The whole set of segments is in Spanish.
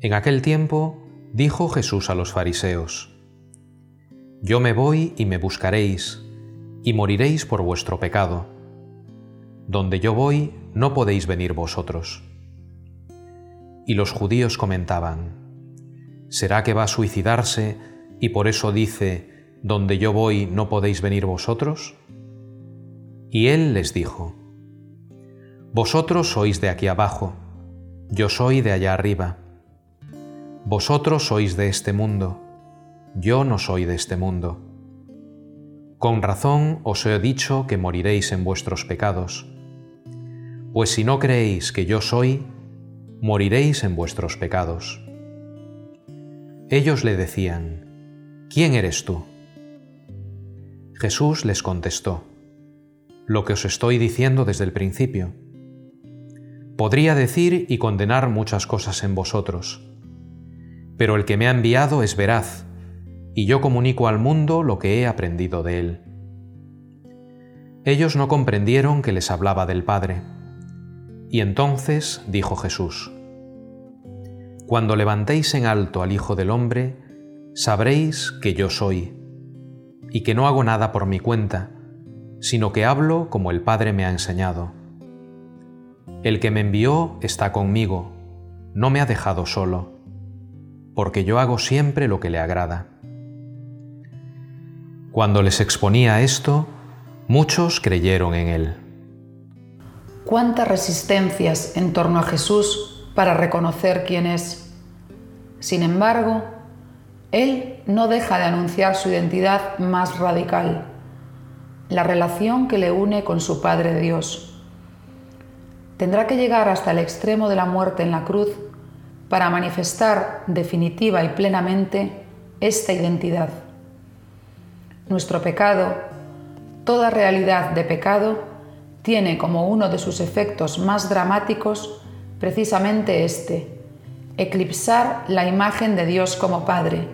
En aquel tiempo dijo Jesús a los fariseos, Yo me voy y me buscaréis, y moriréis por vuestro pecado. Donde yo voy, no podéis venir vosotros. Y los judíos comentaban, ¿será que va a suicidarse y por eso dice, Donde yo voy, no podéis venir vosotros? Y él les dijo, Vosotros sois de aquí abajo, yo soy de allá arriba. Vosotros sois de este mundo, yo no soy de este mundo. Con razón os he dicho que moriréis en vuestros pecados, pues si no creéis que yo soy, moriréis en vuestros pecados. Ellos le decían, ¿quién eres tú? Jesús les contestó, lo que os estoy diciendo desde el principio. Podría decir y condenar muchas cosas en vosotros, pero el que me ha enviado es veraz, y yo comunico al mundo lo que he aprendido de él. Ellos no comprendieron que les hablaba del Padre. Y entonces dijo Jesús, Cuando levantéis en alto al Hijo del Hombre, sabréis que yo soy, y que no hago nada por mi cuenta, sino que hablo como el Padre me ha enseñado. El que me envió está conmigo, no me ha dejado solo porque yo hago siempre lo que le agrada. Cuando les exponía esto, muchos creyeron en él. ¿Cuántas resistencias en torno a Jesús para reconocer quién es? Sin embargo, él no deja de anunciar su identidad más radical, la relación que le une con su Padre Dios. Tendrá que llegar hasta el extremo de la muerte en la cruz para manifestar definitiva y plenamente esta identidad. Nuestro pecado, toda realidad de pecado, tiene como uno de sus efectos más dramáticos precisamente este, eclipsar la imagen de Dios como Padre,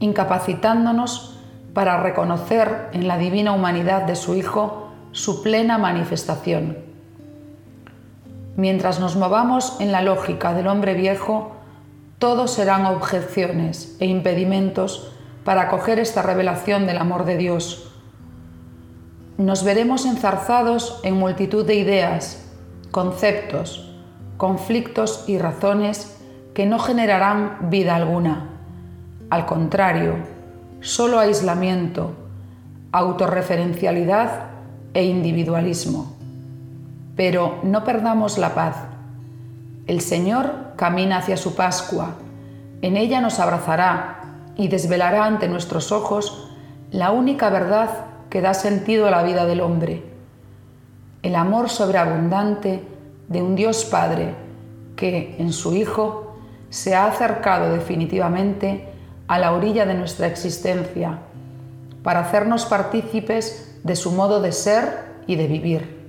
incapacitándonos para reconocer en la divina humanidad de su Hijo su plena manifestación. Mientras nos movamos en la lógica del hombre viejo, todos serán objeciones e impedimentos para acoger esta revelación del amor de Dios. Nos veremos enzarzados en multitud de ideas, conceptos, conflictos y razones que no generarán vida alguna. Al contrario, solo aislamiento, autorreferencialidad e individualismo. Pero no perdamos la paz. El Señor camina hacia su Pascua. En ella nos abrazará y desvelará ante nuestros ojos la única verdad que da sentido a la vida del hombre. El amor sobreabundante de un Dios Padre que en su Hijo se ha acercado definitivamente a la orilla de nuestra existencia para hacernos partícipes de su modo de ser y de vivir.